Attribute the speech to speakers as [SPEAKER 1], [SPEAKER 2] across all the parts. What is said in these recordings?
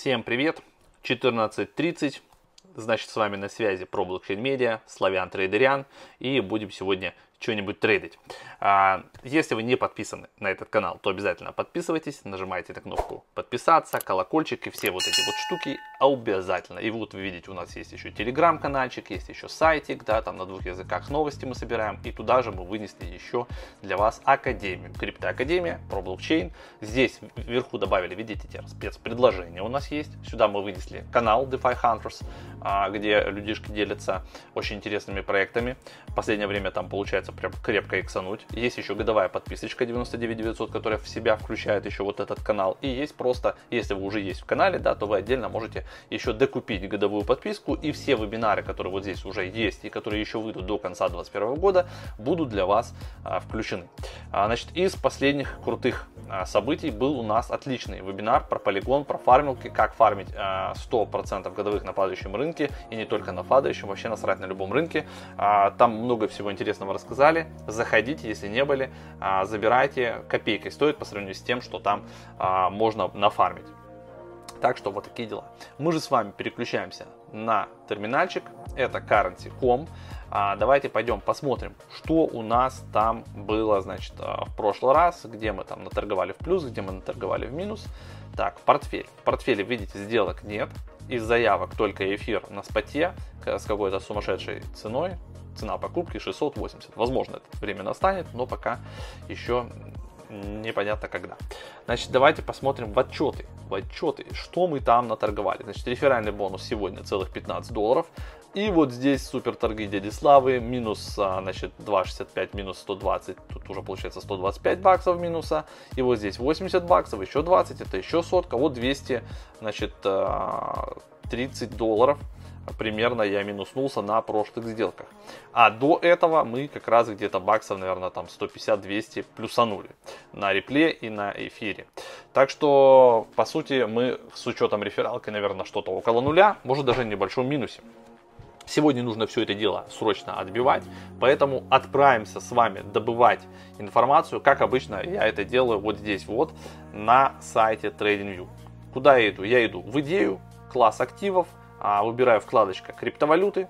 [SPEAKER 1] Всем привет! 14.30. Значит, с вами на связи про блокчейн медиа, Славян Трейдерян. И будем сегодня что-нибудь трейдить. А, если вы не подписаны на этот канал, то обязательно подписывайтесь, нажимайте на кнопку подписаться, колокольчик и все вот эти вот штуки обязательно. И вот вы видите, у нас есть еще телеграм-канальчик, есть еще сайтик, да, там на двух языках новости мы собираем. И туда же мы вынесли еще для вас Академию, Криптоакадемия про блокчейн. Здесь вверху добавили, видите, те спецпредложения у нас есть. Сюда мы вынесли канал DeFi Hunters, а, где людишки делятся очень интересными проектами. В последнее время там получается получается прям крепко иксануть. Есть еще годовая подписочка 99900, которая в себя включает еще вот этот канал. И есть просто, если вы уже есть в канале, да, то вы отдельно можете еще докупить годовую подписку. И все вебинары, которые вот здесь уже есть и которые еще выйдут до конца 2021 года, будут для вас а, включены. А, значит, из последних крутых а, событий был у нас отличный вебинар про полигон, про фармилки, как фармить а, 100% годовых на падающем рынке и не только на падающем, вообще насрать на любом рынке. А, там много всего интересного рассказали сказали, заходите, если не были, а, забирайте, копейкой стоит по сравнению с тем, что там а, можно нафармить. Так что вот такие дела. Мы же с вами переключаемся на терминальчик, это currency.com. А, давайте пойдем посмотрим, что у нас там было, значит, в прошлый раз, где мы там наторговали в плюс, где мы наторговали в минус. Так, портфель. В портфеле, видите, сделок нет. Из заявок только эфир на споте с какой-то сумасшедшей ценой цена покупки 680. Возможно, это время настанет, но пока еще непонятно когда. Значит, давайте посмотрим в отчеты. В отчеты, что мы там наторговали. Значит, реферальный бонус сегодня целых 15 долларов. И вот здесь супер торги дяди Славы, минус, а, значит, 2,65, минус 120, тут уже получается 125 баксов минуса. И вот здесь 80 баксов, еще 20, это еще сотка, вот 200, значит, 30 а, долларов примерно я минуснулся на прошлых сделках. А до этого мы как раз где-то баксов, наверное, там 150-200 плюсанули на репле и на эфире. Так что, по сути, мы с учетом рефералки, наверное, что-то около нуля, может даже в небольшом минусе. Сегодня нужно все это дело срочно отбивать, поэтому отправимся с вами добывать информацию, как обычно я это делаю вот здесь вот на сайте TradingView. Куда я иду? Я иду в идею, класс активов, а, выбираю вкладочка криптовалюты.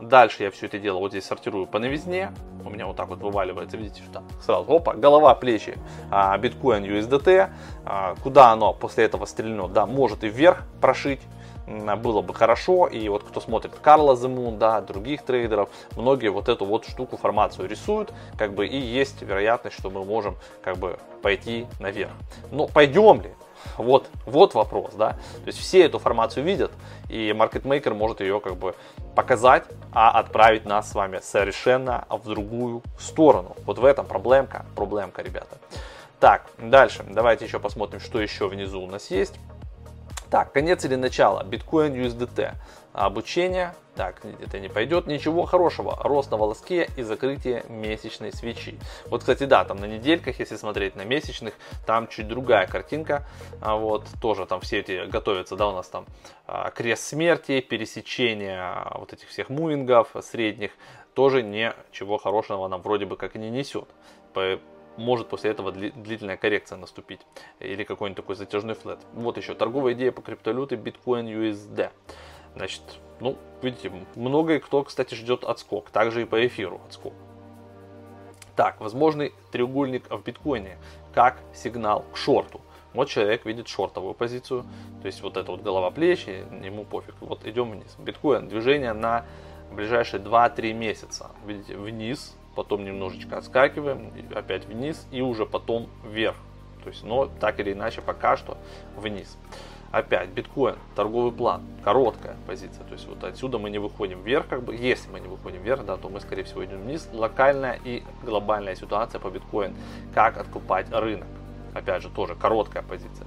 [SPEAKER 1] Дальше я все это дело вот здесь сортирую по новизне. У меня вот так вот вываливается, видите, что сразу, опа, голова, плечи, а, биткоин, USDT. А, куда оно после этого стрельнет? Да, может и вверх прошить, было бы хорошо. И вот кто смотрит Карла Земун, да, других трейдеров, многие вот эту вот штуку, формацию рисуют, как бы и есть вероятность, что мы можем как бы пойти наверх. Но пойдем ли? Вот, вот вопрос, да. То есть все эту формацию видят, и маркетмейкер может ее как бы показать, а отправить нас с вами совершенно в другую сторону. Вот в этом проблемка, проблемка, ребята. Так, дальше, давайте еще посмотрим, что еще внизу у нас есть. Так, конец или начало? Биткоин USDT. Обучение. Так, это не пойдет. Ничего хорошего. Рост на волоске и закрытие месячной свечи. Вот, кстати, да, там на недельках, если смотреть на месячных, там чуть другая картинка. А вот, тоже там все эти готовятся, да, у нас там а, крест смерти, пересечение вот этих всех мувингов средних. Тоже ничего хорошего нам вроде бы как и не несет может после этого длительная коррекция наступить или какой-нибудь такой затяжной флет. Вот еще торговая идея по криптовалюте Bitcoin USD. Значит, ну, видите, много кто, кстати, ждет отскок. Также и по эфиру отскок. Так, возможный треугольник в биткоине как сигнал к шорту. Вот человек видит шортовую позицию, то есть вот это вот голова плечи, ему пофиг. Вот идем вниз. Биткоин, движение на ближайшие 2-3 месяца. Видите, вниз, потом немножечко отскакиваем, опять вниз и уже потом вверх. То есть, но так или иначе пока что вниз. Опять биткоин, торговый план, короткая позиция. То есть вот отсюда мы не выходим вверх, как бы, если мы не выходим вверх, да, то мы скорее всего идем вниз. Локальная и глобальная ситуация по биткоин, как откупать рынок. Опять же, тоже короткая позиция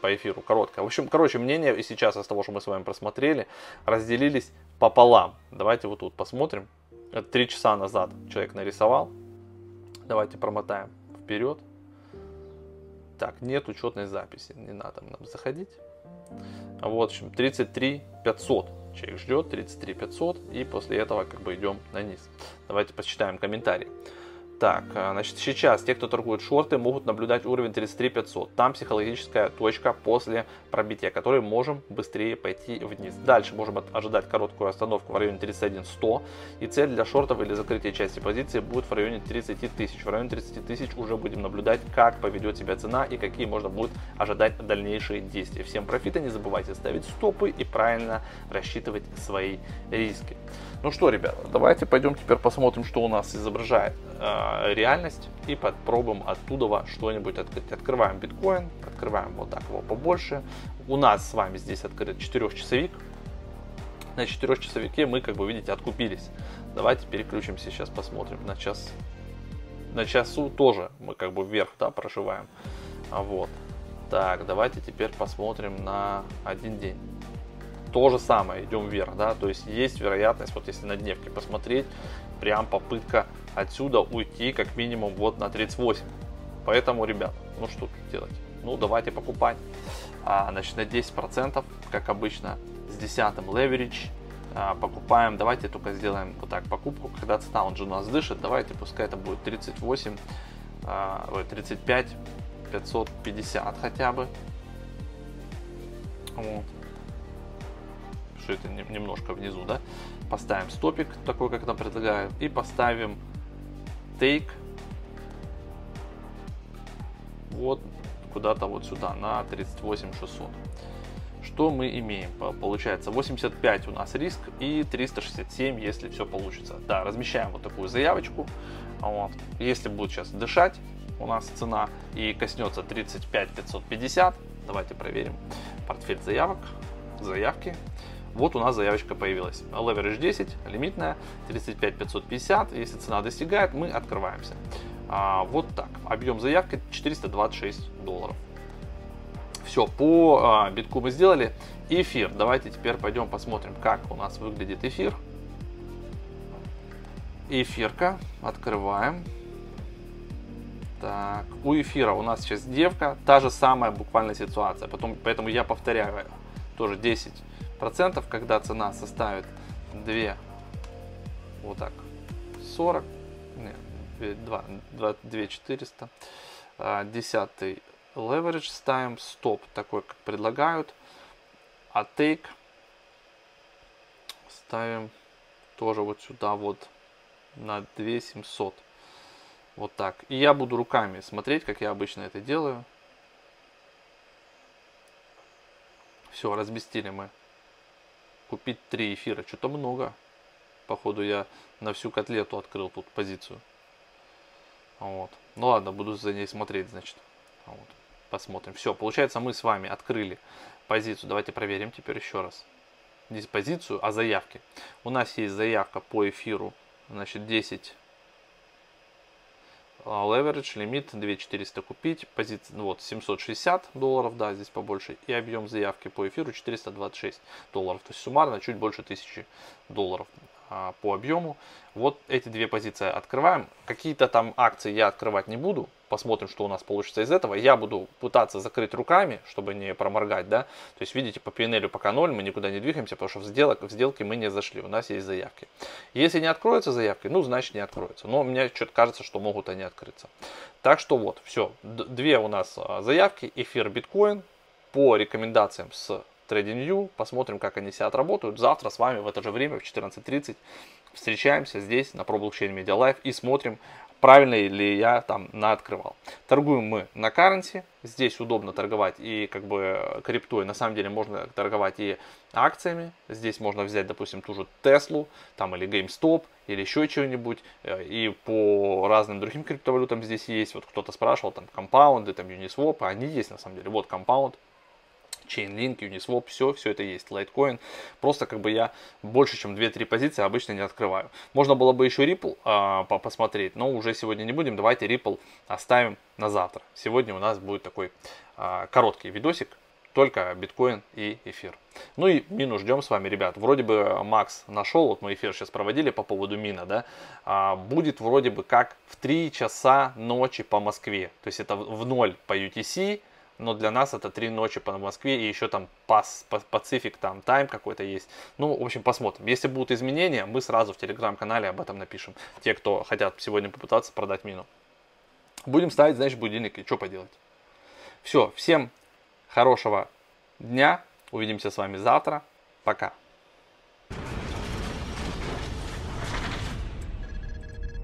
[SPEAKER 1] по эфиру короткая. В общем, короче, мнения и сейчас из того, что мы с вами просмотрели, разделились пополам. Давайте вот тут посмотрим. Это три часа назад человек нарисовал. Давайте промотаем вперед. Так, нет учетной записи, не надо нам заходить. Вот, в общем, 33 500 человек ждет, 33 500, и после этого как бы идем на низ. Давайте посчитаем комментарии. Так, а, значит, сейчас те, кто торгует шорты, могут наблюдать уровень 33 500. Там психологическая точка после пробития, которой можем быстрее пойти вниз. Дальше можем ожидать короткую остановку в районе 31 100. И цель для шортов или закрытия части позиции будет в районе 30 тысяч. В районе 30 тысяч уже будем наблюдать, как поведет себя цена и какие можно будет ожидать дальнейшие действия. Всем профита, не забывайте ставить стопы и правильно рассчитывать свои риски. Ну что, ребята, давайте пойдем теперь посмотрим, что у нас изображает э, реальность и попробуем оттуда что-нибудь открыть. Открываем биткоин, открываем вот так его побольше. У нас с вами здесь открыт 4-часовик. На 4-часовике мы, как бы видите, откупились. Давайте переключимся сейчас, посмотрим на час. На часу тоже мы как бы вверх да, проживаем. Вот. Так, давайте теперь посмотрим на один день то же самое, идем вверх, да, то есть есть вероятность, вот если на дневке посмотреть, прям попытка отсюда уйти как минимум вот на 38. Поэтому, ребят, ну что тут делать? Ну, давайте покупать. А, значит, на 10%, как обычно, с 10 leverage а, покупаем. Давайте только сделаем вот так покупку, когда цена он же у нас дышит. Давайте, пускай это будет 38, а, 35, 550 хотя бы. Вот что это немножко внизу, да, поставим стопик, такой, как нам предлагают, и поставим take вот куда-то вот сюда, на 38 600. Что мы имеем? Получается 85 у нас риск и 367, если все получится. Да, размещаем вот такую заявочку. Вот. Если будет сейчас дышать у нас цена и коснется 35 550, давайте проверим портфель заявок, заявки. Вот у нас заявочка появилась. Leverage 10, лимитная, 35 550. Если цена достигает, мы открываемся. А, вот так. Объем заявки 426 долларов. Все, по а, битку мы сделали. Эфир. Давайте теперь пойдем посмотрим, как у нас выглядит эфир. Эфирка. Открываем. Так, у эфира у нас сейчас девка, та же самая буквально ситуация. Потом, поэтому я повторяю, тоже 10 процентов, когда цена составит 2, вот так, 40, нет, 2, 2, 2 400, 10 leverage ставим, стоп такой, как предлагают, а take ставим тоже вот сюда вот на 2700. Вот так. И я буду руками смотреть, как я обычно это делаю. Все, разместили мы купить три эфира. Что-то много. Походу я на всю котлету открыл тут позицию. Вот. Ну ладно, буду за ней смотреть, значит. Вот. Посмотрим. Все, получается мы с вами открыли позицию. Давайте проверим теперь еще раз. Здесь позицию, а заявки. У нас есть заявка по эфиру. Значит, 10 Leverage, лимит 2400 купить, позиция, ну вот 760 долларов, да, здесь побольше, и объем заявки по эфиру 426 долларов, то есть суммарно чуть больше 1000 долларов а, по объему. Вот эти две позиции открываем. Какие-то там акции я открывать не буду. Посмотрим, что у нас получится из этого. Я буду пытаться закрыть руками, чтобы не проморгать, да. То есть, видите, по PNL пока 0, мы никуда не двигаемся, потому что в, сделок, в сделки мы не зашли, у нас есть заявки. Если не откроются заявки, ну, значит не откроются. Но мне что-то кажется, что могут они открыться. Так что вот, все. Две у нас а, заявки, эфир, биткоин. По рекомендациям с TradingView, посмотрим, как они себя отработают. Завтра с вами в это же время в 14.30 встречаемся здесь на ProBlockchain Media Live и смотрим, правильно ли я там на открывал. Торгуем мы на currency, здесь удобно торговать и как бы криптой, на самом деле можно торговать и акциями, здесь можно взять, допустим, ту же Теслу, там или GameStop, или еще чего-нибудь, э, и по разным другим криптовалютам здесь есть, вот кто-то спрашивал, там, компаунды, там, Uniswap, они есть на самом деле, вот компаунд, Chainlink, Uniswap, все, все это есть, Litecoin. Просто как бы я больше, чем 2-3 позиции обычно не открываю. Можно было бы еще Ripple а, посмотреть, но уже сегодня не будем. Давайте Ripple оставим на завтра. Сегодня у нас будет такой а, короткий видосик, только биткоин и эфир. Ну и мину ждем с вами, ребят. Вроде бы Макс нашел, вот мы эфир сейчас проводили по поводу мина, да, а, будет вроде бы как в 3 часа ночи по Москве. То есть это в 0 по UTC, но для нас это 3 ночи по Москве и еще там пас, Пацифик, там тайм какой-то есть. Ну, в общем, посмотрим. Если будут изменения, мы сразу в телеграм-канале об этом напишем. Те, кто хотят сегодня попытаться продать мину. Будем ставить, значит, будильник и что поделать. Все, всем хорошего дня. Увидимся с вами завтра. Пока.